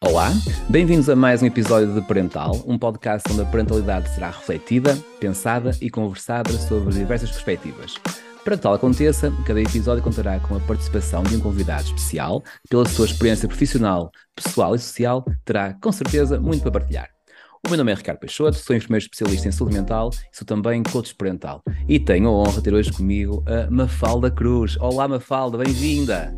Olá, bem-vindos a mais um episódio de Parental, um podcast onde a parentalidade será refletida, pensada e conversada sobre diversas perspectivas. Para que tal aconteça, cada episódio contará com a participação de um convidado especial, que, pela sua experiência profissional, pessoal e social, terá, com certeza, muito para partilhar. O meu nome é Ricardo Peixoto, sou enfermeiro especialista em saúde mental e sou também coach parental. E tenho a honra de ter hoje comigo a Mafalda Cruz. Olá, Mafalda, bem-vinda!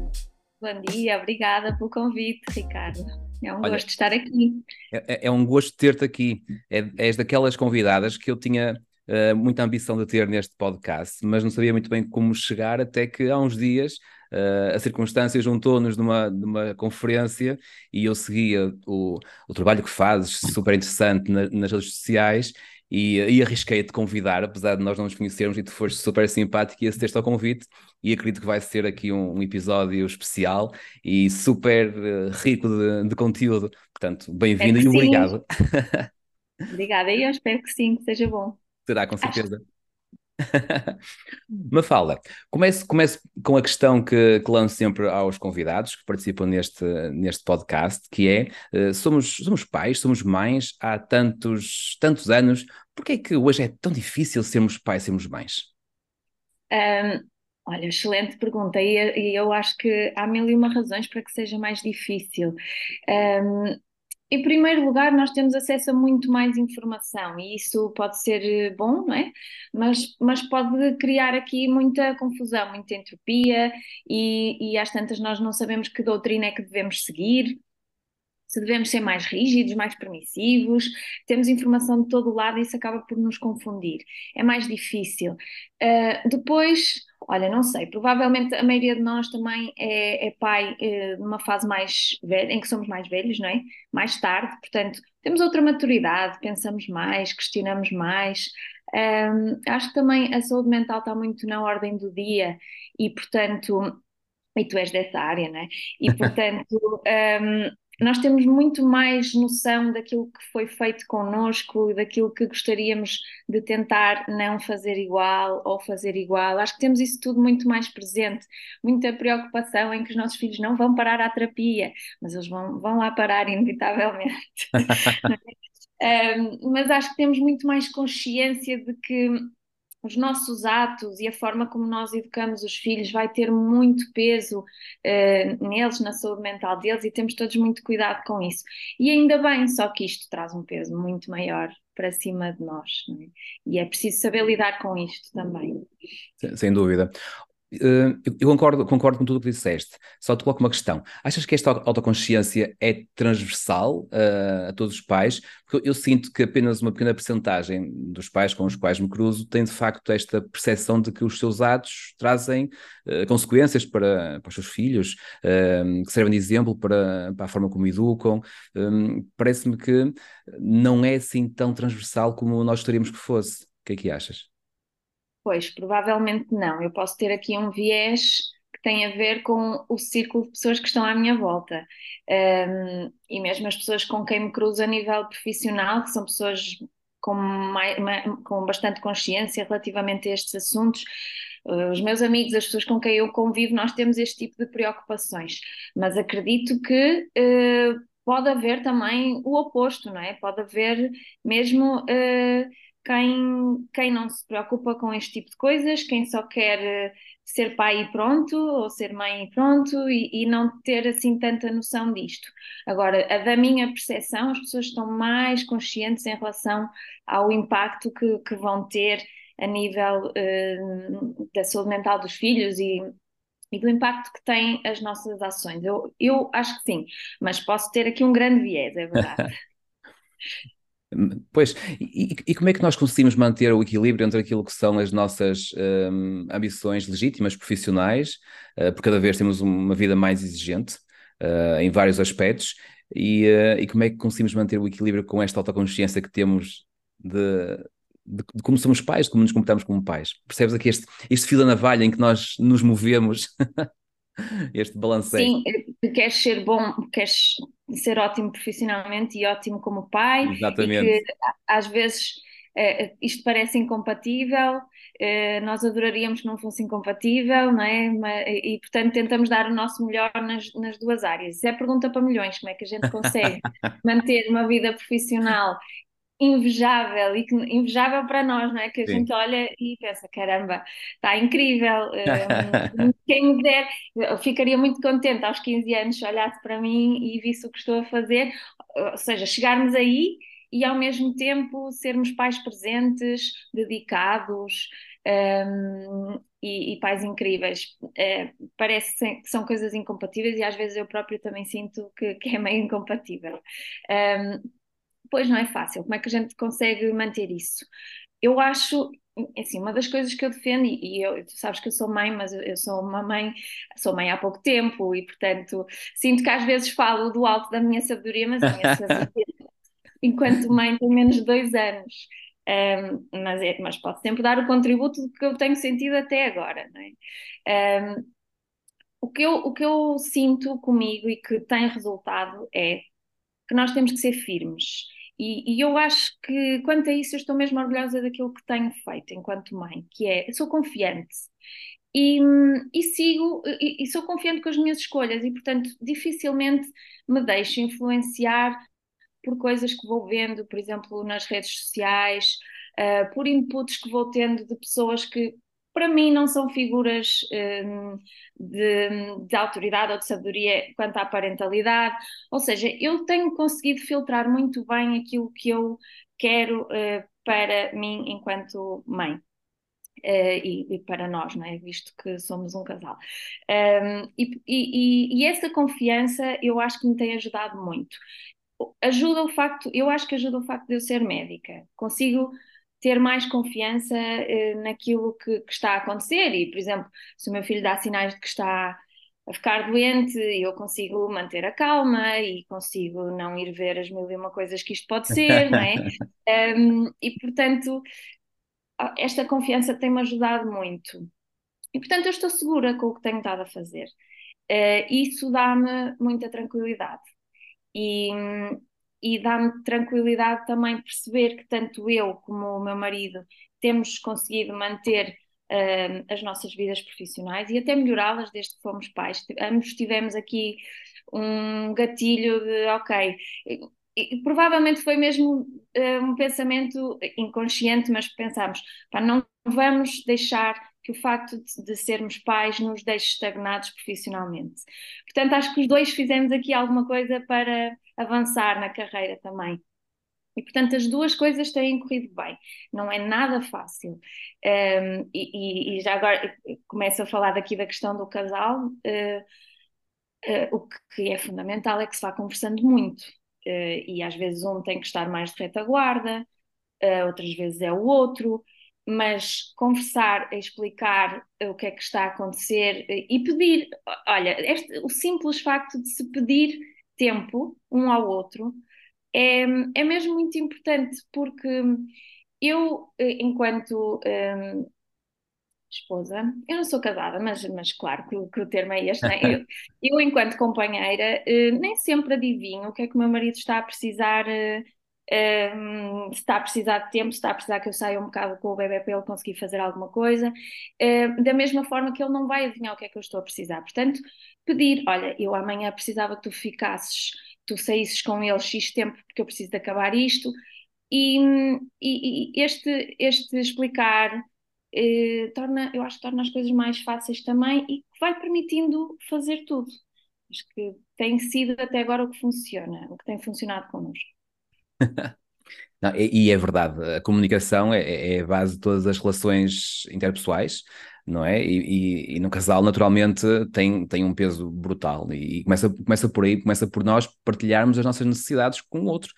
Bom dia, obrigada pelo convite, Ricardo. É um Olha, gosto estar aqui. É, é, é um gosto ter-te aqui. É, és daquelas convidadas que eu tinha uh, muita ambição de ter neste podcast, mas não sabia muito bem como chegar, até que há uns dias uh, a circunstância juntou-nos numa, numa conferência e eu seguia o, o trabalho que fazes, super interessante na, nas redes sociais, e, e arrisquei-te convidar, apesar de nós não nos conhecermos, e tu foste super simpático e acedeste ao convite, e acredito que vai ser aqui um, um episódio especial e super uh, rico de, de, conteúdo. Portanto, bem-vindo e obrigado. Obrigada, e eu espero que sim, que seja bom. Será, com certeza. Mafalda, comece, comece com a questão que, que lanço sempre aos convidados que participam neste, neste podcast, que é, uh, somos, somos pais, somos mães há tantos, tantos anos, por é que hoje é tão difícil sermos pais, sermos mães? Um, olha, excelente pergunta, e, e, eu acho que há mil e uma razões para que seja mais difícil. Um, em primeiro lugar, nós temos acesso a muito mais informação e isso pode ser eh, bom, não é? Mas, mas pode criar aqui muita confusão, muita entropia e, e às tantas nós não sabemos que doutrina é que devemos seguir, se devemos ser mais rígidos, mais permissivos, temos informação de todo lado e isso acaba por nos confundir. É mais difícil. Uh, depois, olha, não sei, provavelmente a maioria de nós também é, é pai uh, numa fase mais velha, em que somos mais velhos, não é? Mais tarde, portanto, temos outra maturidade, pensamos mais, questionamos mais. Um, acho que também a saúde mental está muito na ordem do dia e, portanto, e tu és dessa área, não é? E, portanto, um, nós temos muito mais noção daquilo que foi feito connosco, daquilo que gostaríamos de tentar não fazer igual ou fazer igual. Acho que temos isso tudo muito mais presente, muita preocupação em que os nossos filhos não vão parar à terapia, mas eles vão, vão lá parar inevitavelmente. um, mas acho que temos muito mais consciência de que os nossos atos e a forma como nós educamos os filhos vai ter muito peso uh, neles, na saúde mental deles, e temos todos muito cuidado com isso. E ainda bem, só que isto traz um peso muito maior para cima de nós, é? e é preciso saber lidar com isto também. Sem dúvida. Uh, eu concordo, concordo com tudo o que disseste, só te coloco uma questão. Achas que esta autoconsciência é transversal uh, a todos os pais? Porque eu, sinto que apenas uma pequena percentagem dos pais com os quais me cruzo tem de facto esta percepção de que os seus atos trazem uh, consequências para, para os seus filhos, que servem de exemplo para, para a forma como educam. Parece-me que não é assim tão transversal como nós gostaríamos que fosse. O que é que achas? Pois, provavelmente não. Eu posso ter aqui um viés que tem a ver com o círculo de pessoas que estão à minha volta. Um, e mesmo as pessoas com quem me cruzo a nível profissional, que são pessoas com, mais, com bastante consciência relativamente a estes assuntos, uh, os meus amigos, as pessoas com quem eu convivo, nós temos este tipo de preocupações. Mas acredito que uh, pode haver também o oposto, não é? Pode haver mesmo. Uh, quem, quem não se preocupa com este tipo de coisas, quem só quer eh, ser pai e pronto, ou ser mãe e pronto, e, e, não ter assim tanta noção disto. Agora, a da minha percepção, as pessoas estão mais conscientes em relação ao impacto que, que vão ter a nível uh, da saúde mental dos filhos e, e do impacto que têm as nossas ações. Eu, eu acho que sim, mas posso ter aqui um grande viés, é verdade. Pois, e, e, como é que nós conseguimos manter o equilíbrio entre aquilo que são as nossas um, ambições legítimas, profissionais, uh, porque cada vez temos uma vida mais exigente uh, em vários aspectos, e, uh, e, como é que conseguimos manter o equilíbrio com esta autoconsciência que temos de, de, de, como somos pais, de como nos comportamos como pais? Percebes aqui este, este fio da navalha em que nós nos movemos? este balanceio. Sim, que queres ser bom, queres ser ótimo profissionalmente e ótimo como pai, Exatamente. e que às vezes uh, isto parece incompatível, nós adoraríamos que não fosse incompatível, não é? E portanto tentamos dar o nosso melhor nas, nas duas áreas. Isso é pergunta para milhões, como é que a gente consegue manter uma vida profissional invejável e que, invejável para nós, não é? Que a Sim. gente olha e pensa, caramba, está incrível, um, quem me der, eu ficaria muito contente aos 15 anos se olhasse para mim e visse o que estou a fazer, ou seja, chegarmos aí e ao mesmo tempo sermos pais presentes, dedicados um, e, e, pais incríveis. É, parece que são coisas incompatíveis e às vezes eu próprio também sinto que, que é meio incompatível. Um, Pois não é fácil. Como é que a gente consegue manter isso? Eu acho, assim, uma das coisas que eu defendo, e, eu, tu sabes que eu sou mãe, mas eu sou uma mãe, sou mãe há pouco tempo e, portanto, sinto que às vezes falo do alto da minha sabedoria, mas a minha sabedoria, enquanto mãe, tem menos de dois anos. Um, mas, é, mas posso sempre dar o contributo que eu tenho sentido até agora, não é? Um, o que, eu, o que eu sinto comigo e que tem resultado é que nós temos que ser firmes e, e, eu acho que, quanto a isso, eu estou mesmo orgulhosa daquilo que tenho feito enquanto mãe, que é, sou confiante. E, e sigo, e, e, sou confiante com as minhas escolhas e, portanto, dificilmente me deixo influenciar por coisas que vou vendo, por exemplo, nas redes sociais, uh, por inputs que vou tendo de pessoas que, para mim, não são figuras um, de, de, autoridade ou de sabedoria quanto à parentalidade. Ou seja, eu tenho conseguido filtrar muito bem aquilo que eu quero uh, para mim enquanto mãe. Uh, e, e, para nós, não é? visto que somos um casal. Um, e, e, e, essa confiança eu acho que me tem ajudado muito. Ajuda o facto, eu acho que ajuda o facto de eu ser médica. Consigo ter mais confiança uh, naquilo que, que, está a acontecer. E, por exemplo, se o meu filho dá sinais de que está a ficar doente, eu consigo manter a calma e consigo não ir ver as mil e uma coisas que isto pode ser, não é? Um, e, portanto, esta confiança tem-me ajudado muito. E, portanto, eu estou segura com o que tenho estado a fazer. Uh, isso dá-me muita tranquilidade. E, e dá-me tranquilidade também perceber que tanto eu como o meu marido temos conseguido manter uh, as nossas vidas profissionais e até melhorá-las desde que fomos pais. Ambos tivemos aqui um gatilho de, ok, e, provavelmente foi mesmo uh, um pensamento inconsciente, mas pensámos, pá, não vamos deixar que o facto de, de, sermos pais nos deixe estagnados profissionalmente. Portanto, acho que os dois fizemos aqui alguma coisa para avançar na carreira também. E, portanto, as duas coisas têm corrido bem. Não é nada fácil. Um, e, e, já agora começo a falar daqui da questão do casal. Uh, uh, o que é fundamental é que se vá conversando muito. Uh, e às vezes um tem que estar mais de retaguarda, outras vezes é o outro mas conversar, explicar o que é que está a acontecer e pedir, olha, este, o simples facto de se pedir tempo um ao outro é, é mesmo muito importante, porque eu, enquanto um, esposa, eu não sou casada, mas, mas claro que, que o termo é este, né? eu, eu, enquanto companheira, uh, nem sempre adivinho o que é que o meu marido está a precisar uh, um, se está a precisar de tempo, se está a precisar que eu saia um bocado com o bebê para ele conseguir fazer alguma coisa, uh, da mesma forma que ele não vai adivinhar o que é que eu estou a precisar. Portanto, pedir, olha, eu amanhã precisava que tu ficasses, tu saísses com ele X tempo porque eu preciso de acabar isto, e, e, e este, este explicar uh, torna, eu acho que torna as coisas mais fáceis também e vai permitindo fazer tudo. Acho que tem sido até agora o que funciona, o que tem funcionado connosco. Não, e, e, é verdade, a comunicação é, é, a base de todas as relações interpessoais, não é? E, e, e, no casal, naturalmente, tem, tem um peso brutal. E, começa, começa por aí, começa por nós partilharmos as nossas necessidades com o outro.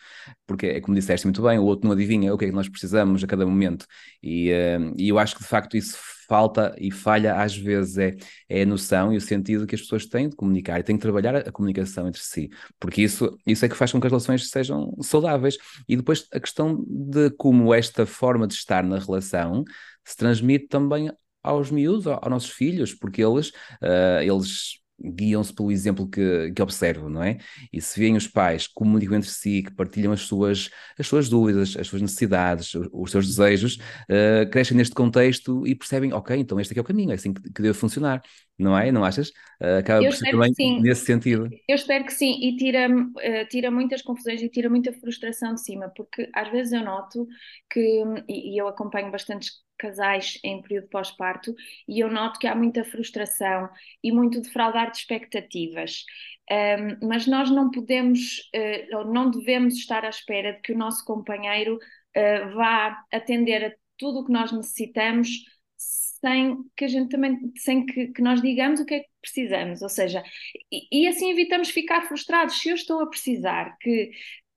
Porque é como disseste muito bem, o outro não adivinha o que é que nós precisamos a cada momento. E, uh, e eu acho que de facto isso falta e falha às vezes é, é a noção e o sentido que as pessoas têm de comunicar e têm que trabalhar a, a comunicação entre si, porque isso, isso é que faz com que as relações sejam saudáveis. E depois a questão de como esta forma de estar na relação se transmite também aos miúdos, aos nossos filhos, porque eles, uh, eles guiam-se pelo exemplo que, que observam, não é? E se veem os pais comunicam entre si, que partilham as suas, as suas dúvidas, as suas necessidades, os, os seus desejos, uh, crescem neste contexto e percebem, ok, então este é o caminho, é assim que, que deve funcionar, não é? Não achas? Uh, acaba Eu por ser também nesse sentido. Eu espero que sim, e tira, uh, tira muitas confusões e tira muita frustração de cima, porque às vezes eu noto que, e, e eu acompanho bastantes casais em período pós-parto, e eu noto que há muita frustração e muito defraudar de expectativas. Um, mas nós não podemos, uh, não devemos estar à espera de que o nosso companheiro uh, vá atender a tudo o que nós necessitamos sem que a gente também, sem que, que, nós digamos o que é que precisamos, ou seja, e, e assim evitamos ficar frustrados. Se eu estou a precisar que,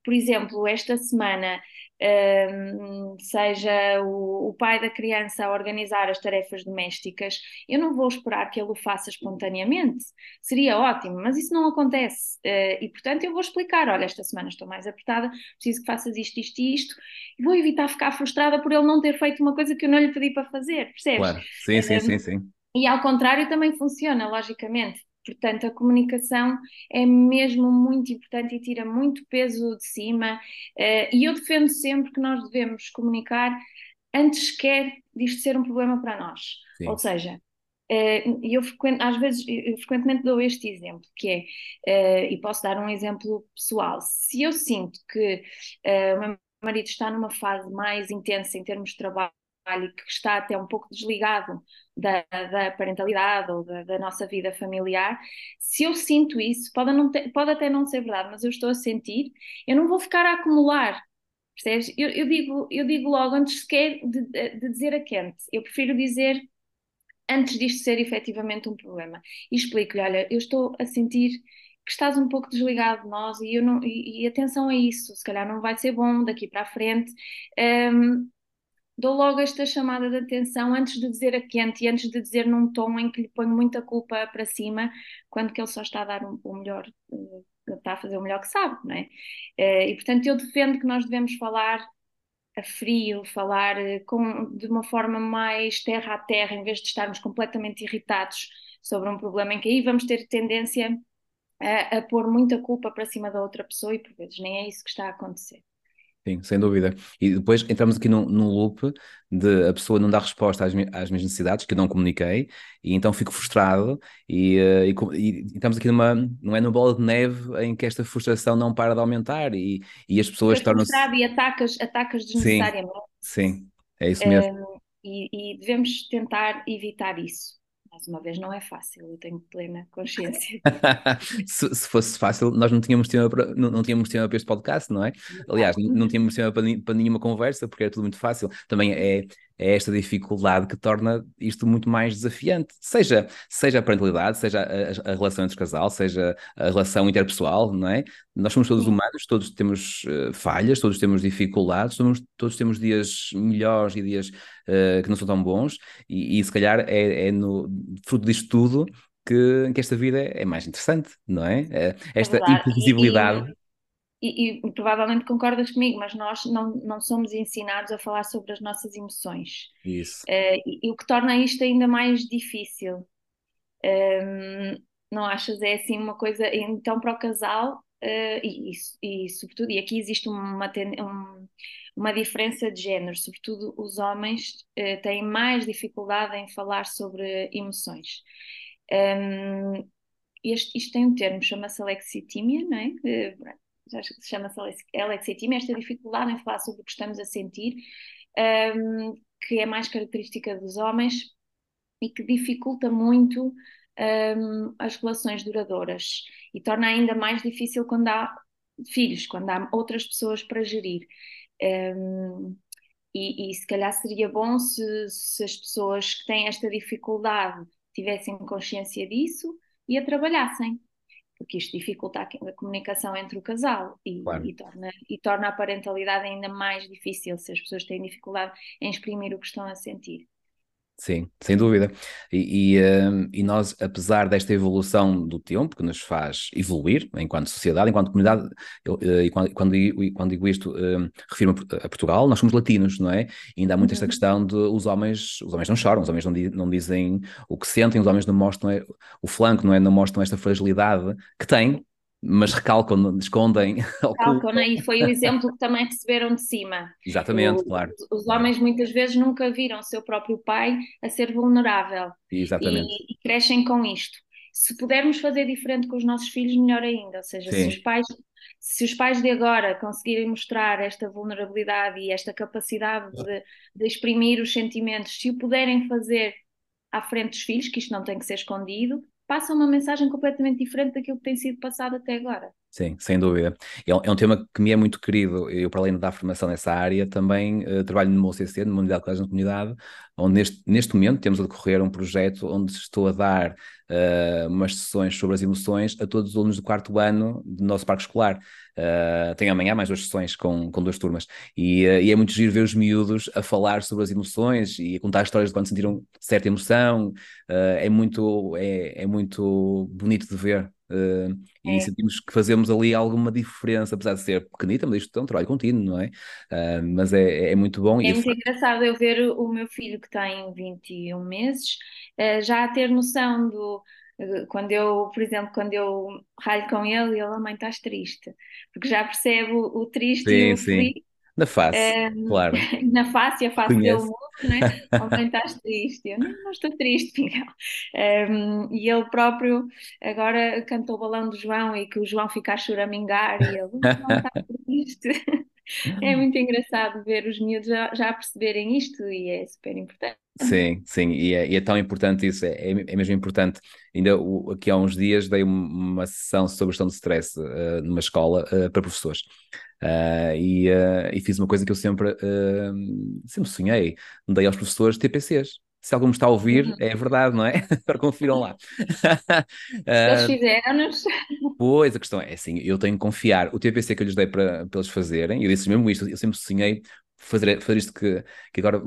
por exemplo, esta semana um, seja o, o, pai da criança a organizar as tarefas domésticas, eu não vou esperar que ele o faça espontaneamente. Seria ótimo, mas isso não acontece. Uh, e, portanto, eu vou explicar: olha, esta semana estou mais apertada, preciso que faças isto, isto e isto, e vou evitar ficar frustrada por ele não ter feito uma coisa que eu não lhe pedi para fazer, percebes? Claro, sim, sim, um, sim, sim. E ao contrário também funciona, logicamente. Portanto, a comunicação é mesmo muito importante e tira muito peso de cima. Uh, e eu defendo sempre que nós devemos comunicar antes sequer disto ser um problema para nós. Sim. Ou seja, uh, eu frequento, às vezes, eu frequentemente dou este exemplo, que é, uh, e posso dar um exemplo pessoal, se eu sinto que o meu marido está numa fase mais intensa em termos de trabalho, e que está até um pouco desligado da, da parentalidade ou da, da, nossa vida familiar, se eu sinto isso, pode, não ter, pode até não ser verdade, mas eu estou a sentir, eu não vou ficar a acumular. Percebes? Eu, eu digo, eu digo logo antes sequer de, de dizer a quente, eu prefiro dizer antes disto ser efetivamente um problema. E explico-lhe: olha, eu estou a sentir que estás um pouco desligado de nós e, eu não, e, e atenção a isso, se calhar não vai ser bom daqui para a frente. Um, dou logo esta chamada de atenção antes de dizer a quente e antes de dizer num tom em que lhe ponho muita culpa para cima, quando que ele só está a dar o melhor, eh, está a fazer o melhor que sabe, não é? Eh, e portanto eu defendo que nós devemos falar a frio, falar eh, com, de uma forma mais terra a terra, em vez de estarmos completamente irritados sobre um problema em que aí vamos ter tendência a, a pôr muita culpa para cima da outra pessoa e por vezes nem é isso que está a acontecer. Sim, sem dúvida. E depois entramos aqui num, num loop de a pessoa não dar resposta às, às minhas necessidades, que eu não comuniquei, e então fico frustrado, e, uh, e, e, estamos aqui numa, não é numa bola de neve em que esta frustração não para de aumentar, e, e as pessoas tornam-se... e atacas, atacas desnecessariamente. Sim, sim, é isso mesmo. Um, e, e devemos tentar evitar isso mais uma vez não é fácil, eu tenho plena consciência. se, se, fosse fácil, nós não tínhamos tema para, não, não, tínhamos tema para este podcast, não é? Aliás, não, não tínhamos tema para, para nenhuma conversa, porque era tudo muito fácil. Também é, é esta dificuldade que torna isto muito mais desafiante. Seja, seja a parentalidade, seja a, a, relação entre os casal, seja a relação interpessoal, não é? Nós somos todos humanos, todos temos uh, falhas, todos temos dificuldades, todos, todos temos dias melhores e dias uh, que não são tão bons, e, e se calhar é, é no fruto disto tudo que, que, esta vida é mais interessante, não é? é esta é imprevisibilidade e, e, provavelmente concordas comigo, mas nós não, não somos ensinados a falar sobre as nossas emoções. Isso. Uh, e, e, o que torna isto ainda mais difícil. Um, ehm, não achas? É assim uma coisa. Então, para o casal, uh, e, e, sobretudo, e aqui existe uma, um, uma diferença de género, sobretudo os homens uh, têm mais dificuldade em falar sobre emoções. Um, ehm, este, isto tem um termo, chama-se alexitimia, não é? Se chama-se alexitimia, esta dificuldade em falar sobre o que estamos a sentir, um, que é mais característica dos homens e que dificulta muito um, as relações duradouras e torna ainda mais difícil quando há filhos, quando há outras pessoas para gerir. Um, e, e, se calhar seria bom se, se as pessoas que têm esta dificuldade tivessem consciência disso e a trabalhassem porque isto dificulta a comunicação entre o casal e, claro. e, torna, e torna a parentalidade ainda mais difícil se as pessoas têm dificuldade em exprimir o que estão a sentir. Sim, sem dúvida. E, e, uh, e, nós, apesar desta evolução do tempo, que nos faz evoluir enquanto sociedade, enquanto comunidade, eu, uh, e quando, quando, quando, digo isto, uh, refiro-me a Portugal, nós somos latinos, não é? E ainda há muito uhum. esta questão de os homens, os homens não choram, os homens não, não dizem o que sentem, os homens não mostram é, o flanco, não é? Não mostram esta fragilidade que têm, mas recalcam, escondem. Recalcam, né? e foi o exemplo que também receberam de cima. Exatamente, o, claro. Os homens muitas vezes nunca viram o seu próprio pai a ser vulnerável. Exatamente. E, e crescem com isto. Se pudermos fazer diferente com os nossos filhos, melhor ainda. Ou seja, se os pais se os pais de agora conseguirem mostrar esta vulnerabilidade e esta capacidade de, de, exprimir os sentimentos, se o puderem fazer à frente dos filhos, que isto não tem que ser escondido, passa uma mensagem completamente diferente daquilo que tem sido passado até agora. Sim, sem dúvida. É um, é um, tema que me é muito querido. Eu, para além da formação nessa área, também uh, trabalho no OCC, numa unidade de colégio na comunidade, onde neste, neste momento temos a decorrer um projeto onde estou a dar uh, umas sessões sobre as emoções a todos os alunos do quarto ano do nosso parque escolar. Uh, tenho amanhã mais duas sessões com, com duas turmas. E, uh, e, é muito giro ver os miúdos a falar sobre as emoções e a contar histórias de quando sentiram certa emoção. Uh, é, muito, é, é muito bonito de ver. Uh, é. E sentimos que fazemos ali alguma diferença, apesar de ser pequenita, mas isto é um trabalho contínuo, não é? Uh, mas é, é muito bom. É muito engraçado eu ver o meu filho que tem 21 meses uh, já a ter noção do. Quando eu, por exemplo, quando eu ralho com ele, ele, a mãe, estás triste, porque já percebe o, o triste sim, e o feliz, na face, um, claro. Na face, a face Conhece. dele muda, né? Ontem estás triste. Eu não, não estou triste, Miguel. Um, e ele próprio agora cantou o balão do João e que o João fica a choramingar e ele não está triste. É muito engraçado ver os miúdos já, já perceberem isto e é super importante. Sim, sim, e é, e é tão importante isso, é, é mesmo importante. Ainda o, aqui há uns dias dei uma sessão sobre gestão de stress uh, numa escola uh, para professores. Uh, e, e, fiz uma coisa que eu sempre, sempre sonhei, dei aos professores TPCs. Se algum está a ouvir, uhum. é verdade, não é? Para confiram lá. Eles fizeram-nos. Pois, a questão é assim, eu tenho que confiar. O TPC que eu lhes dei para, para eles fazerem, eu disse mesmo isto, eu sempre sonhei fazer, fazer isto que, que agora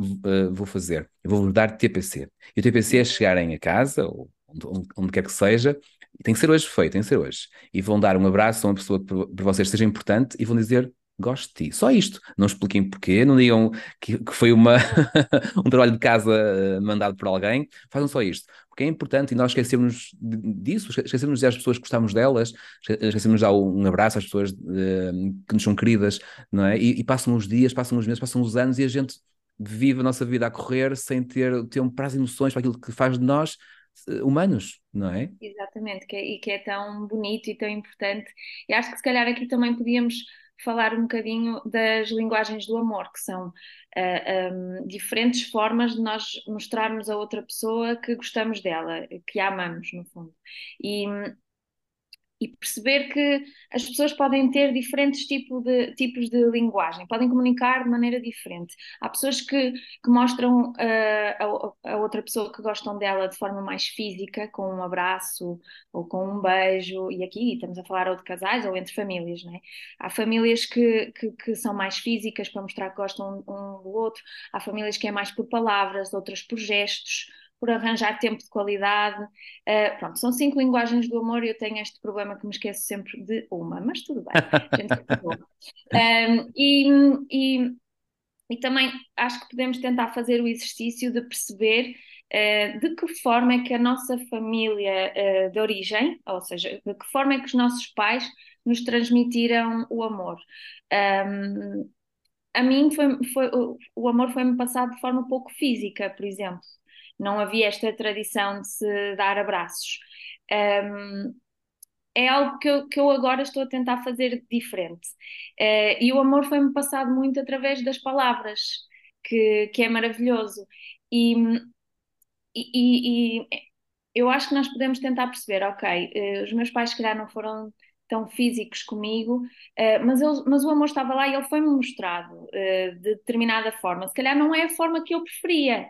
vou fazer. Eu vou-vos dar TPC. E o TPC é chegarem a casa, ou onde, onde quer que seja, tem que ser hoje feito, tem que ser hoje. E vão dar um abraço a uma pessoa que para vocês seja importante e vão dizer gosto de ti. Só isto. Não expliquem porquê, não digam que, que foi uma um trabalho de casa uh, mandado por alguém. Façam só isto. Porque é importante e nós esquecemos disso, esquecemos de dizer às pessoas que gostamos delas, esquecemos de dar um abraço às pessoas uh, que nos são queridas, não é? E, e, passam os dias, passam os meses, passam os anos e a gente vive a nossa vida a correr sem ter tempo para as emoções, para aquilo que faz de nós eh, humanos, não é? Exatamente, que é, e que é tão bonito e tão importante. E acho que se calhar aqui também podíamos falar um bocadinho das linguagens do amor, que são uh, eh, um, ehm, diferentes formas de nós mostrarmos a outra pessoa que gostamos dela, que a amamos, no fundo. E e perceber que as pessoas podem ter diferentes tipo de, tipos de linguagem, podem comunicar de maneira diferente. Há pessoas que, que mostram uh, a, a, outra pessoa que gostam dela de forma mais física, com um abraço ou com um beijo, e aqui estamos a falar ou de casais ou entre famílias, né? Há famílias que, que, que são mais físicas para mostrar que gostam um do outro, há famílias que é mais por palavras, outras por gestos por arranjar tempo de qualidade. Uh, pronto, são cinco linguagens do amor e eu tenho este problema que me esqueço sempre de uma, mas tudo bem, um, e, e, e também acho que podemos tentar fazer o exercício de perceber uh, de que forma é que a nossa família uh, de origem, ou seja, de que forma é que os nossos pais nos transmitiram o amor. Um, a mim foi, foi, o amor foi-me passado de forma pouco física, por exemplo não havia esta tradição de se dar abraços. Um, é algo que eu, que eu agora estou a tentar fazer diferente. Uh, e o amor foi-me passado muito através das palavras, que, que é maravilhoso. E, e, e, eu acho que nós podemos tentar perceber, ok, uh, os meus pais se calhar não foram tão físicos comigo, uh, mas, ele, mas o amor estava lá e ele foi-me mostrado de determinada forma. Se calhar não é a forma que eu preferia,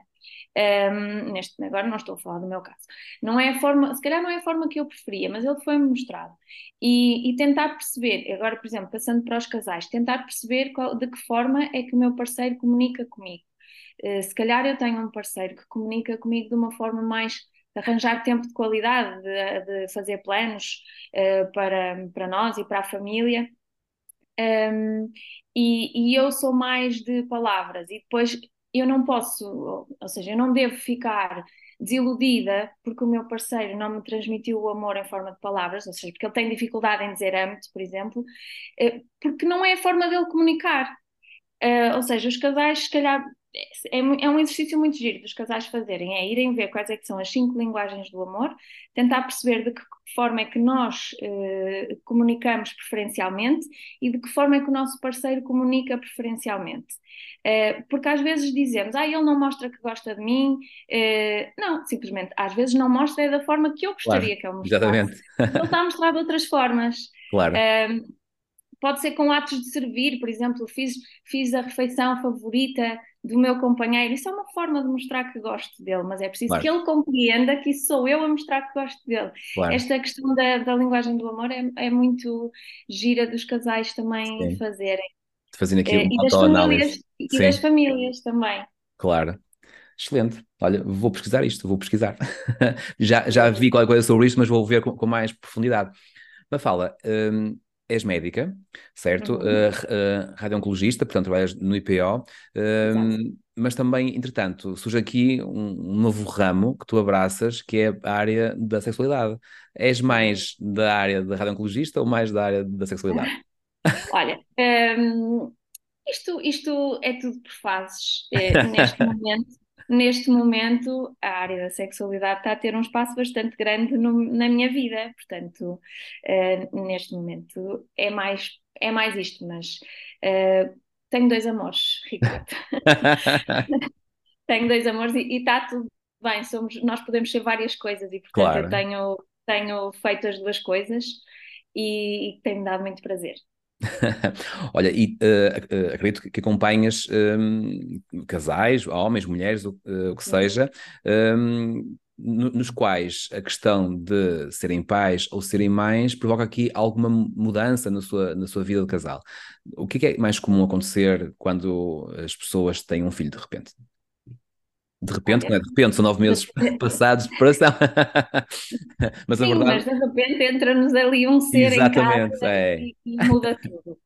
um, neste, agora não estou a falar do meu caso. Não é a forma, se calhar não é a forma que eu preferia, mas ele foi-me mostrado. E, e, tentar perceber, agora, por exemplo, passando para os casais, tentar perceber qual, de que forma é que o meu parceiro comunica comigo. Uh, se calhar eu tenho um parceiro que comunica comigo de uma forma mais arranjar tempo de qualidade, de, de fazer planos uh, para, para nós e para a família. Um, e, e, eu sou mais de palavras, e depois eu não posso, ou seja, eu não devo ficar desiludida porque o meu parceiro não me transmitiu o amor em forma de palavras, ou seja, porque ele tem dificuldade em dizer amo-te, por exemplo, eh, porque não é a forma dele comunicar. Uh, ou seja, os casais, se calhar, é, é, um exercício muito giro dos casais fazerem, é irem ver quais é são as cinco linguagens do amor, tentar perceber de que forma é que nós uh, comunicamos preferencialmente e de que forma é que o nosso parceiro comunica preferencialmente. Uh, porque às vezes dizemos, ah, ele não mostra que gosta de mim. Uh, não, simplesmente, às vezes não mostra é da forma que eu gostaria claro, que ele mostrasse. Exatamente. Ele está a mostrar de outras formas. Claro. Pode ser com atos de servir, por exemplo, fiz, fiz a refeição favorita do meu companheiro, isso é uma forma de mostrar que gosto dele, mas é preciso claro. que ele compreenda que isso sou eu a mostrar que gosto dele. Claro. Esta questão da, da, linguagem do amor é, é, muito gira dos casais também Sim. fazerem. Fazendo aqui é, uma e das famílias E Sim. das famílias também. Claro. Excelente. Olha, vou pesquisar isto, vou pesquisar. já, já vi qualquer coisa sobre isto, mas vou ver com, com mais profundidade. Mafala, hum, és médica, certo? Uhum. Uh, uh, radio-oncologista, portanto trabalhas no IPO, uh, mas também, entretanto, surge aqui um, um, novo ramo que tu abraças, que é a área da sexualidade. És mais da área da radio-oncologista ou mais da área da sexualidade? Olha, um, isto, isto é tudo por fases. É, neste momento neste momento a área da sexualidade está a ter um espaço bastante grande no, na minha vida, portanto, uh, neste momento é mais, é mais isto, mas uh, tenho dois amores, Ricardo. tenho dois amores e, está tudo bem, somos, nós podemos ser várias coisas e portanto claro. eu tenho, tenho feito as duas coisas e, e tem-me dado muito prazer. Olha, e uh, uh, acredito que acompanhas um, casais, homens, mulheres, o, uh, o que seja, um, nos quais a questão de serem pais ou serem mães provoca aqui alguma mudança na sua, na sua vida de casal. O que é, que é mais comum acontecer quando as pessoas têm um filho de repente? De repente, não é de repente, são nove meses passados de preparação. mas Sim, a verdade... mas de repente entra-nos ali um ser Exatamente, em casa é. e, e, muda tudo.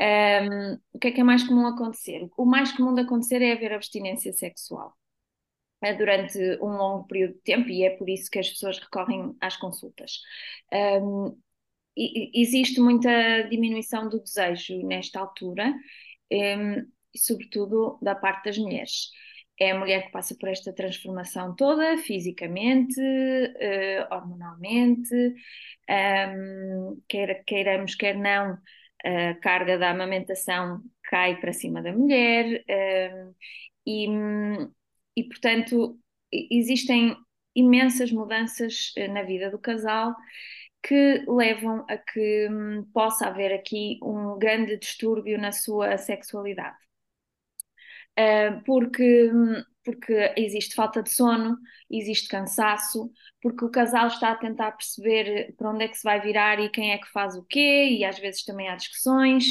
Um, o que é que é mais comum acontecer? O mais comum de acontecer é haver abstinência sexual é durante um longo período de tempo e é por isso que as pessoas recorrem às consultas. Um, existe muita diminuição do desejo nesta altura, um, sobretudo da parte das mulheres é a mulher que passa por esta transformação toda, fisicamente, uh, hormonalmente, um, quer queiramos, quer não, a carga da amamentação cai para cima da mulher, um, e, e, portanto, existem imensas mudanças eh, na vida do casal que levam a que um, possa haver aqui um grande distúrbio na sua sexualidade. Uh, porque, porque existe falta de sono, existe cansaço, porque o casal está a tentar perceber para onde é que se vai virar e quem é que faz o quê, e às vezes também há discussões,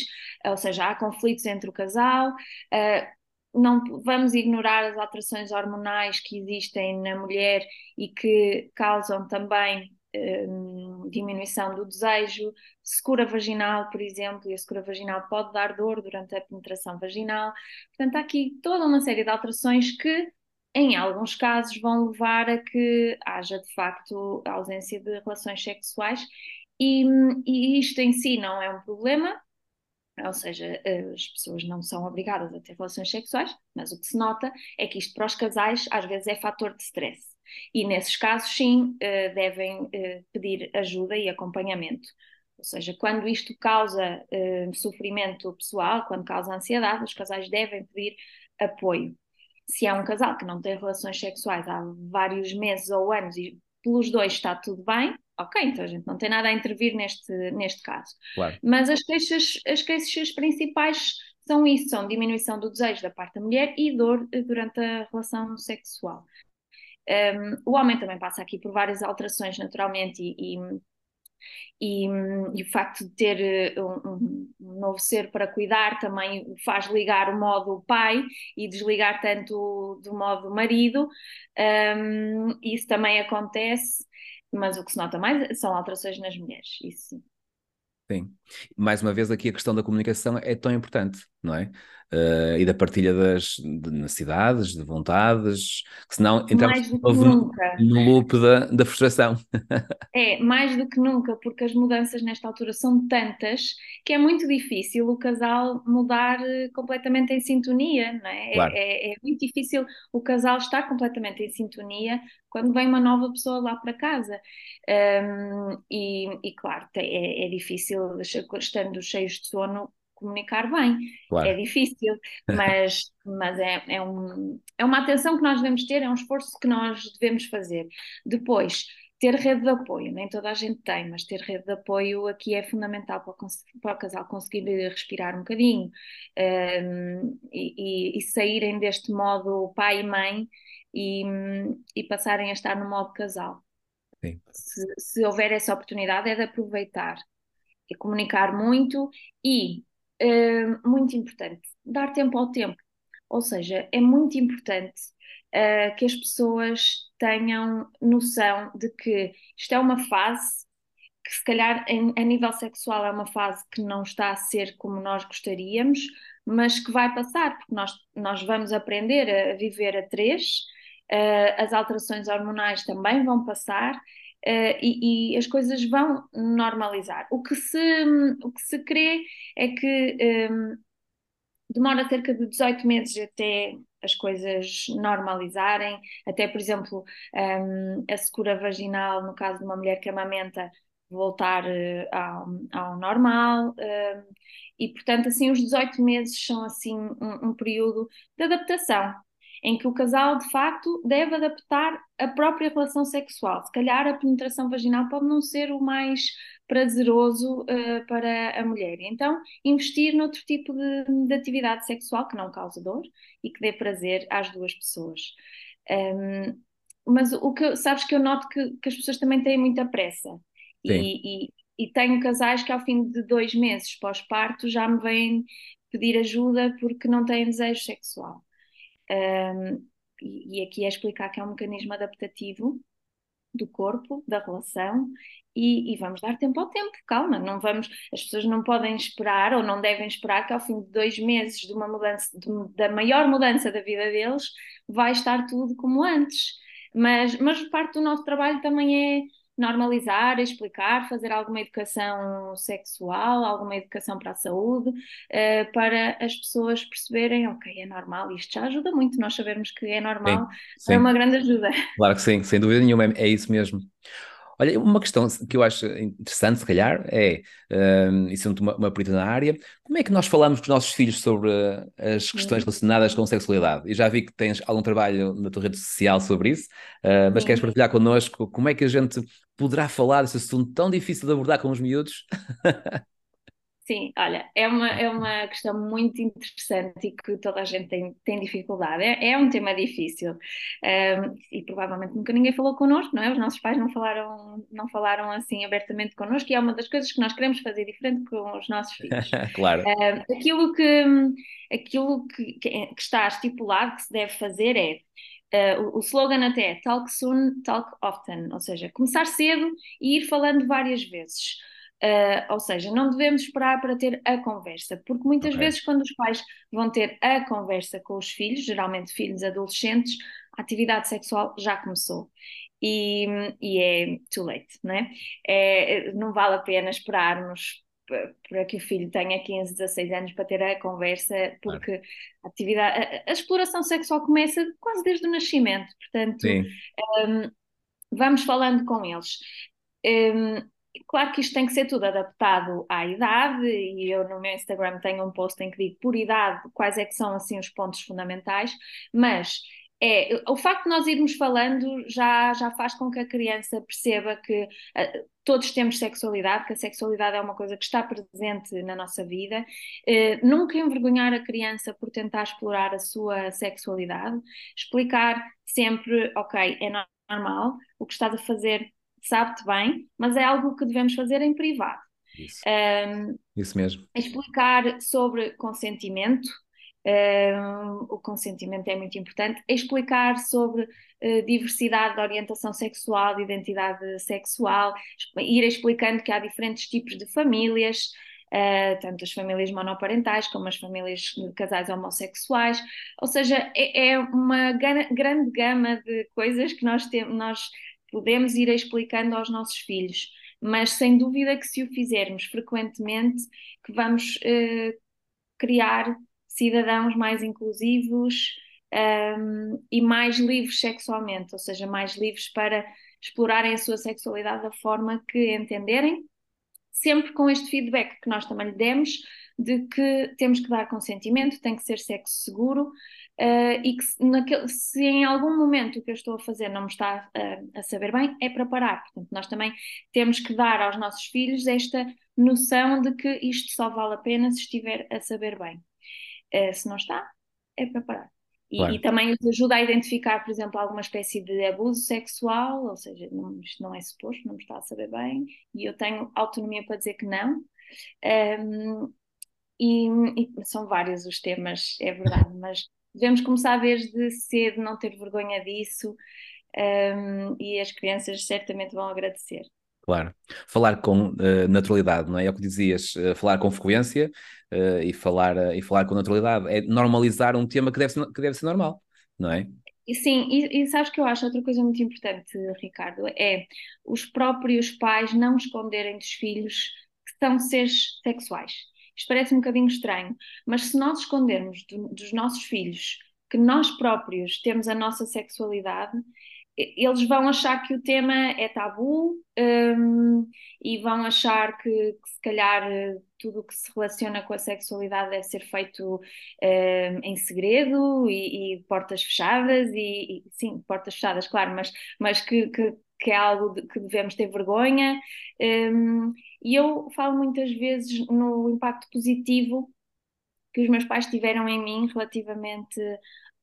ou seja, há conflitos entre o casal. Uh, não vamos ignorar as alterações hormonais que existem na mulher e que causam também um, diminuição do desejo, secura vaginal, por exemplo, e a secura vaginal pode dar dor durante a penetração vaginal. Portanto, há aqui toda uma série de alterações que, em alguns casos, vão levar a que haja de facto a ausência de relações sexuais, e, e isto em si não é um problema. Ou seja, as pessoas não são obrigadas a ter relações sexuais, mas o que se nota é que isto para os casais às vezes é fator de stress. E nesses casos, sim, eh, devem eh, pedir ajuda e acompanhamento. Ou seja, quando isto causa uh, sofrimento pessoal, quando causa ansiedade, os casais devem pedir apoio. Se é um casal que não tem relações sexuais há vários meses ou anos e pelos dois está tudo bem, ok, então a gente não tem nada a intervir neste, neste caso. Claro. Mas as queixas, as queixas principais são isso, são diminuição do desejo da parte da mulher e dor durante a relação sexual. Um, o homem também passa aqui por várias alterações, naturalmente, e, e, E, e, o facto de ter eh, um, um, novo ser para cuidar também faz ligar o modo pai e desligar tanto do modo marido. Um, isso também acontece, mas o que se nota mais são alterações nas mulheres, isso sim. Sim. Mais uma vez, aqui a questão da comunicação é tão importante, não é? Uh, e da partilha das de necessidades, de vontades, que senão entramos no, no loop da, da frustração. é, mais do que nunca, porque as mudanças nesta altura são tantas que é muito difícil o casal mudar eh, completamente em sintonia, não é? é claro. É, é, é muito difícil o casal estar completamente em sintonia quando vem uma nova pessoa lá para casa. Um, e, e, claro, é, é difícil, estando cheios de sono, comunicar bem. Claro. É difícil, mas, mas é, é, um, é uma atenção que nós devemos ter, é um esforço que nós devemos fazer. Depois, ter rede de apoio, nem toda a gente tem, mas ter rede de apoio aqui é fundamental para, para o casal conseguir respirar um bocadinho um, e, e, saírem deste modo pai e mãe e, e passarem a estar no modo casal. Se, se houver essa oportunidade, é de aproveitar e comunicar muito e uh, muito importante, dar tempo ao tempo. Ou seja, é muito importante uh, que as pessoas tenham noção de que isto é uma fase que, se calhar, em, a nível sexual, é uma fase que não está a ser como nós gostaríamos, mas que vai passar, porque nós, nós vamos aprender a viver a três, uh, as alterações hormonais também vão passar Uh, e, e, as coisas vão normalizar. O que se, o que se crê é que um, demora cerca de 18 meses até as coisas normalizarem, até, por exemplo, um, a secura vaginal, no caso de uma mulher que amamenta, voltar uh, ao, ao, normal. Uh, e, portanto, assim, os 18 meses são, assim, um, um período de adaptação em que o casal de facto deve adaptar a própria relação sexual. Se calhar a penetração vaginal pode não ser o mais prazeroso uh, para a mulher. Então, investir noutro tipo de, de, atividade sexual que não cause dor e que dê prazer às duas pessoas. Um, mas o que sabes que eu noto que, que as pessoas também têm muita pressa. E, e, e tenho casais que ao fim de dois meses pós-parto já me vêm pedir ajuda porque não têm desejo sexual. Um, e, aqui é explicar que é um mecanismo adaptativo do corpo, da relação, e, e, vamos dar tempo ao tempo, calma, não vamos, as pessoas não podem esperar ou não devem esperar que ao fim de dois meses de uma mudança, de, da maior mudança da vida deles, vai estar tudo como antes. Mas, mas parte do nosso trabalho também é normalizar, explicar, fazer alguma educação sexual, alguma educação para a saúde, uh, para as pessoas perceberem, ok, é normal, isto já ajuda muito, nós sabermos que é normal, sim, sim. é uma grande ajuda. Claro que sim, sem dúvida nenhuma, é, é isso mesmo. Olha, uma questão que eu acho interessante, se calhar, é, um, e sendo uma, uma perita na área, como é que nós falamos com os nossos filhos sobre as questões relacionadas com sexualidade? E já vi que tens algum trabalho na tua rede social sobre isso, uh, mas queres partilhar connosco como é que a gente poderá falar desse assunto tão difícil de abordar com os miúdos? Sim, olha, é uma, é uma questão muito interessante e que toda a gente tem, tem dificuldade. É, é um tema difícil um, e provavelmente nunca ninguém falou connosco, não é? Os nossos pais não falaram, não falaram assim abertamente connosco e é uma das coisas que nós queremos fazer diferente com os nossos filhos. claro. Um, aquilo que, aquilo que, que está estipulado que se deve fazer é Uh, o slogan até é talk soon, talk often, ou seja, começar cedo e ir falando várias vezes. Uh, ou seja, não devemos esperar para ter a conversa, porque muitas okay. vezes, quando os pais vão ter a conversa com os filhos, geralmente filhos adolescentes, a atividade sexual já começou. E, e é too late, não é? é? Não vale a pena esperarmos para que o filho tenha 15, 16 anos para ter a conversa, porque claro. a atividade, a, a, exploração sexual começa quase desde o nascimento, portanto, um, vamos falando com eles. Um, Claro que isto tem que ser tudo adaptado à idade, e eu no meu Instagram tenho um post em que digo por idade quais é que são assim os pontos fundamentais, mas é, o facto de nós irmos falando já, já faz com que a criança perceba que uh, todos temos sexualidade, que a sexualidade é uma coisa que está presente na nossa vida. Uh, nunca envergonhar a criança por tentar explorar a sua sexualidade, explicar sempre, ok, é normal, o que estás a fazer sabe-te bem, mas é algo que devemos fazer em privado. Isso, um, Isso mesmo. Explicar sobre consentimento, um, o consentimento é muito importante. Explicar sobre uh, diversidade de orientação sexual, de identidade sexual, ir explicando que há diferentes tipos de famílias, uh, tanto as famílias monoparentais como as famílias de casais homossexuais, ou seja, é, é uma grande gama de coisas que nós, temos, nós podemos ir explicando aos nossos filhos, mas sem dúvida que se o fizermos frequentemente, que vamos uh, criar cidadãos mais inclusivos um, ehm, e mais livres sexualmente, ou seja, mais livres para explorarem a sua sexualidade da forma que entenderem sempre com este feedback que nós também lhe demos de que temos que dar consentimento, tem que ser sexo seguro uh, e que se, naquele, se, em algum momento o que eu estou a fazer não me está uh, a saber bem, é para parar. Portanto, nós também temos que dar aos nossos filhos esta noção de que isto só vale a pena se estiver a saber bem. Uh, se não está, é para parar. E, claro. e, também os ajuda a identificar, por exemplo, alguma espécie de abuso sexual, ou seja, não, isto não é suposto, não me está a saber bem, e eu tenho autonomia para dizer que não. Um, e, e, são vários os temas, é verdade, mas devemos começar desde cedo, não ter vergonha disso, um, e as crianças certamente vão agradecer. Claro. Falar com uh, naturalidade, não é? É o que dizias, uh, falar com frequência uh, e, falar, e falar com naturalidade. É normalizar um tema que deve ser, que deve ser normal, não é? Sim, e, e sabes que eu acho outra coisa muito importante, Ricardo, é os próprios pais não esconderem dos filhos que são seres sexuais. Isto parece um bocadinho estranho, mas se nós escondermos do, dos nossos filhos que nós próprios temos a nossa sexualidade, eles vão achar que o tema é tabu um, e vão achar que, que, se calhar tudo o que se relaciona com a sexualidade deve ser feito um, em segredo e, e portas fechadas e, e, sim, portas fechadas, claro, mas, mas que, que, que é algo de, que devemos ter vergonha. Um, e eu falo muitas vezes no impacto positivo que os meus pais tiveram em mim relativamente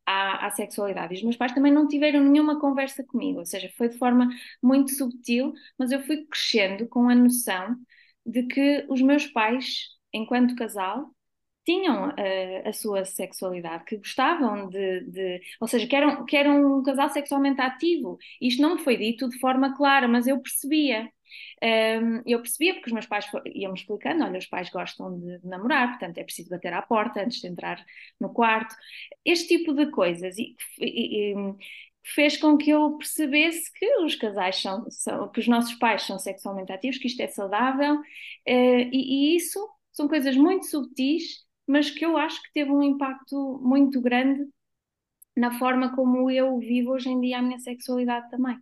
à, à, sexualidade. E os meus pais também não tiveram nenhuma conversa comigo, ou seja, foi de forma muito subtil, mas eu fui crescendo com a noção de que os meus pais, enquanto casal, tinham uh, a sua sexualidade, que gostavam de, de, ou seja, que eram, que eram um casal sexualmente ativo. Isto não me foi dito de forma clara, mas eu percebia. Um, eu percebia porque os meus pais iam-me explicando: olha, os pais gostam de, namorar, portanto é preciso bater à porta antes de entrar no quarto. Este tipo de coisas e, e, e, fez com que eu percebesse que os casais são, são, que os nossos pais são sexualmente ativos, que isto é saudável, uh, e, e isso são coisas muito subtis, mas que eu acho que teve um impacto muito grande na forma como eu vivo hoje em dia a minha sexualidade também.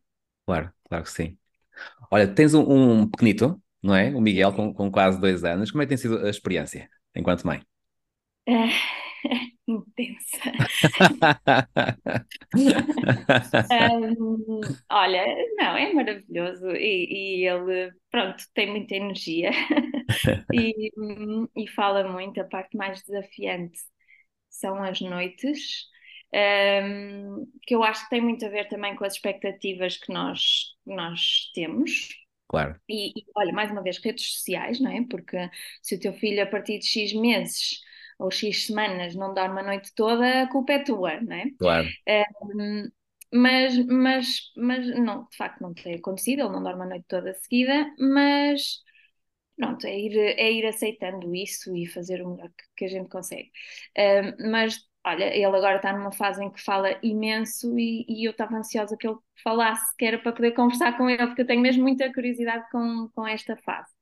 Claro, claro que sim. Olha, tens um, um pequenito, não é? O Miguel, com, com quase dois anos. Como é que tem sido a experiência enquanto mãe? É, intensa. um, olha, não, é maravilhoso e, e, ele, pronto, tem muita energia e, e fala muito. A parte mais desafiante são as noites um, que eu acho que tem muito a ver também com as expectativas que nós, nós temos. Claro. E, e, olha, mais uma vez, redes sociais, não é? Porque se o teu filho, a partir de X meses ou X semanas, não dorme a noite toda, a culpa é tua, não é? Claro. Um, mas, mas, mas não, de facto não tem acontecido, ele não dorme a noite toda seguida, mas pronto, é ir, é ir aceitando isso e fazer o melhor que, que a gente consegue. Um, mas olha, ele agora está numa fase em que fala imenso e, e eu estava ansiosa que ele falasse, que era para poder conversar com ele, porque eu tenho mesmo muita curiosidade com, com esta fase.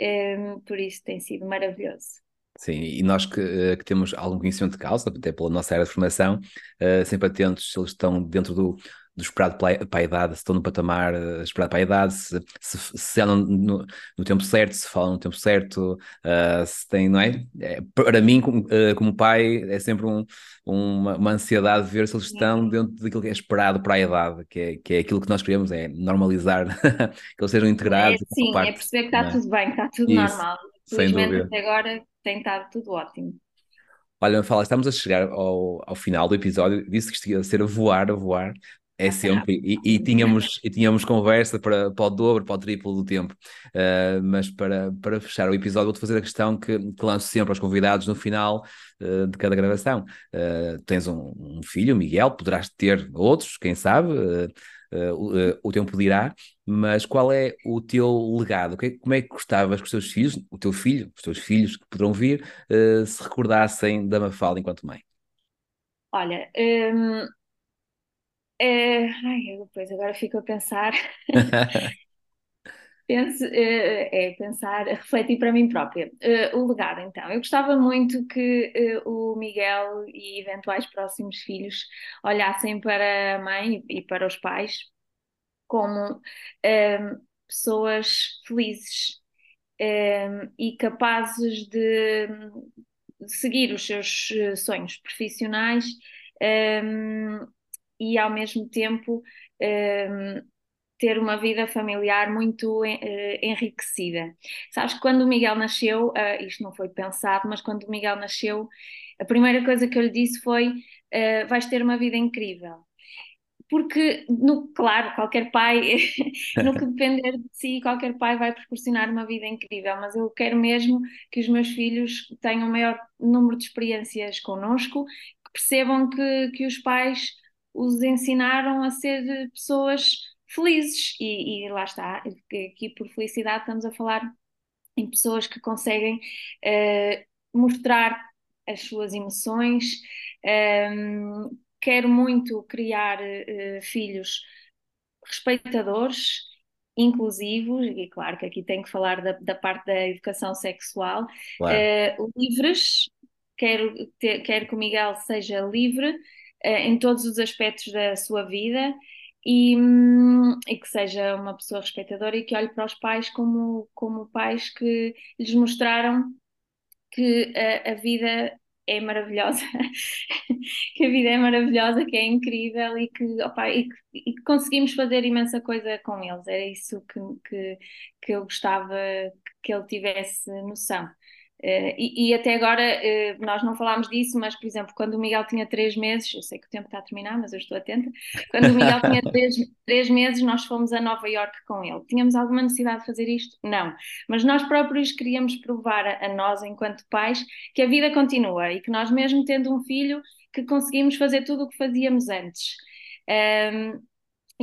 Um, por isso tem sido maravilhoso. Sim, e nós que, eh, que, temos algum conhecimento de causa, até pela nossa área de formação, uh, sempre atentos se eles estão dentro do, do esperado para a idade, se estão no patamar uh, esperado para a idade, se, se, se andam no, no, tempo certo, se falam no tempo certo, uh, se tem, não é? é para mim, como, uh, como, pai, é sempre um, uma, uma, ansiedade de ver se eles estão dentro daquilo que é esperado para a idade, que é, que é aquilo que nós queremos, é normalizar, que eles sejam integrados. É, sim, parte, é perceber que está é? tudo bem, que está tudo Isso, normal. Felizmente até agora tem estado tudo ótimo. Olha, fala, estamos a chegar ao, ao final do episódio. Disse que ia ser a voar, a voar. É sempre, e, e, tínhamos, e tínhamos conversa para, para o dobro, para o triplo do tempo. Uh, mas para, para fechar o episódio, vou-te fazer a questão que, que lanço sempre aos convidados no final uh, de cada gravação. Uh, tens um, um, filho, Miguel, poderás ter outros, quem sabe, o, tempo dirá, mas qual é o teu legado? Como é que gostavas que os teus filhos, o teu filho, os teus filhos que poderão vir, se recordassem da Mafalda enquanto mãe? Olha, hum, é, ai, depois agora fico a pensar. Penso, é, é, pensar, refletir para mim própria. Uh, o legado, então. Eu gostava muito que uh, o Miguel e eventuais próximos filhos olhassem para a mãe e para os pais como uh, pessoas felizes e capazes de, de, seguir os seus sonhos profissionais e ao mesmo tempo um, ter uma vida familiar muito uh, enriquecida. Sabes que quando o Miguel nasceu, uh, isto não foi pensado, mas quando o Miguel nasceu, a primeira coisa que eu lhe disse foi: uh, vais ter uma vida incrível. Porque, no, claro, qualquer pai, no que depender de si, qualquer pai vai proporcionar uma vida incrível, mas eu quero mesmo que os meus filhos tenham o maior número de experiências connosco, que percebam que, que os pais os ensinaram a ser pessoas felizes e, e lá está, aqui por felicidade estamos a falar em pessoas que conseguem uh, mostrar as suas emoções. Um, ehm, quero muito criar uh, filhos respeitadores, inclusivos, e claro que aqui tenho que falar da, da parte da educação sexual, claro. uh, livres. Quero, ter, quero que o Miguel seja livre em todos os aspectos da sua vida e, hum, e, que seja uma pessoa respeitadora e que olhe para os pais como, como pais que lhes mostraram que a, a vida é maravilhosa, que a vida é maravilhosa, que é incrível e que, opa, e, que, e que, conseguimos fazer imensa coisa com eles. Era isso que, que, que eu gostava que ele tivesse noção. Uh, e, e, até agora uh, nós não falámos disso, mas por exemplo, quando o Miguel tinha três meses, eu sei que o tempo está a terminar, mas eu estou atenta. Quando o Miguel tinha três, três meses, nós fomos a Nova York com ele. Tínhamos alguma necessidade de fazer isto? Não. Mas nós próprios queríamos provar a, a nós, enquanto pais, que a vida continua e que nós, mesmo tendo um filho, que conseguimos fazer tudo o que fazíamos antes. Um,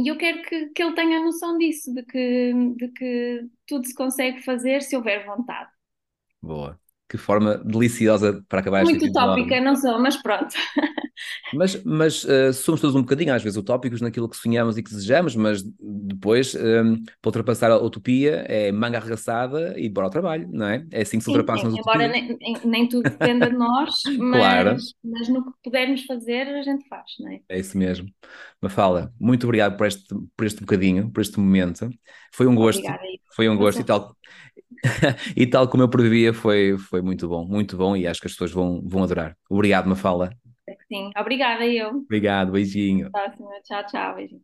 e eu quero que, que ele tenha noção disso, de que, de que tudo se consegue fazer se houver vontade. Boa que forma deliciosa para acabar Muito esta utópica, não sou, mas pronto. Mas, mas uh, somos todos um bocadinho, às vezes, utópicos naquilo que sonhamos e que desejamos, mas depois, um, ehm, para ultrapassar a utopia, é manga arregaçada e bora ao trabalho, não é? É assim que se ultrapassam as utopias. Embora nem, nem, tudo dependa de nós, mas, claro. mas no que pudermos fazer, a gente faz, não é? É isso mesmo. Mafala, muito obrigado por este, por este bocadinho, por este momento. Foi um gosto. Obrigada. Foi um gosto e tal. e tal como eu previa, foi, foi muito bom, muito bom e acho que as pessoas vão, vão adorar. Obrigado, Mafala. Sim, obrigada eu. Obrigado, beijinho. Próxima, tchau, tchau, beijinho.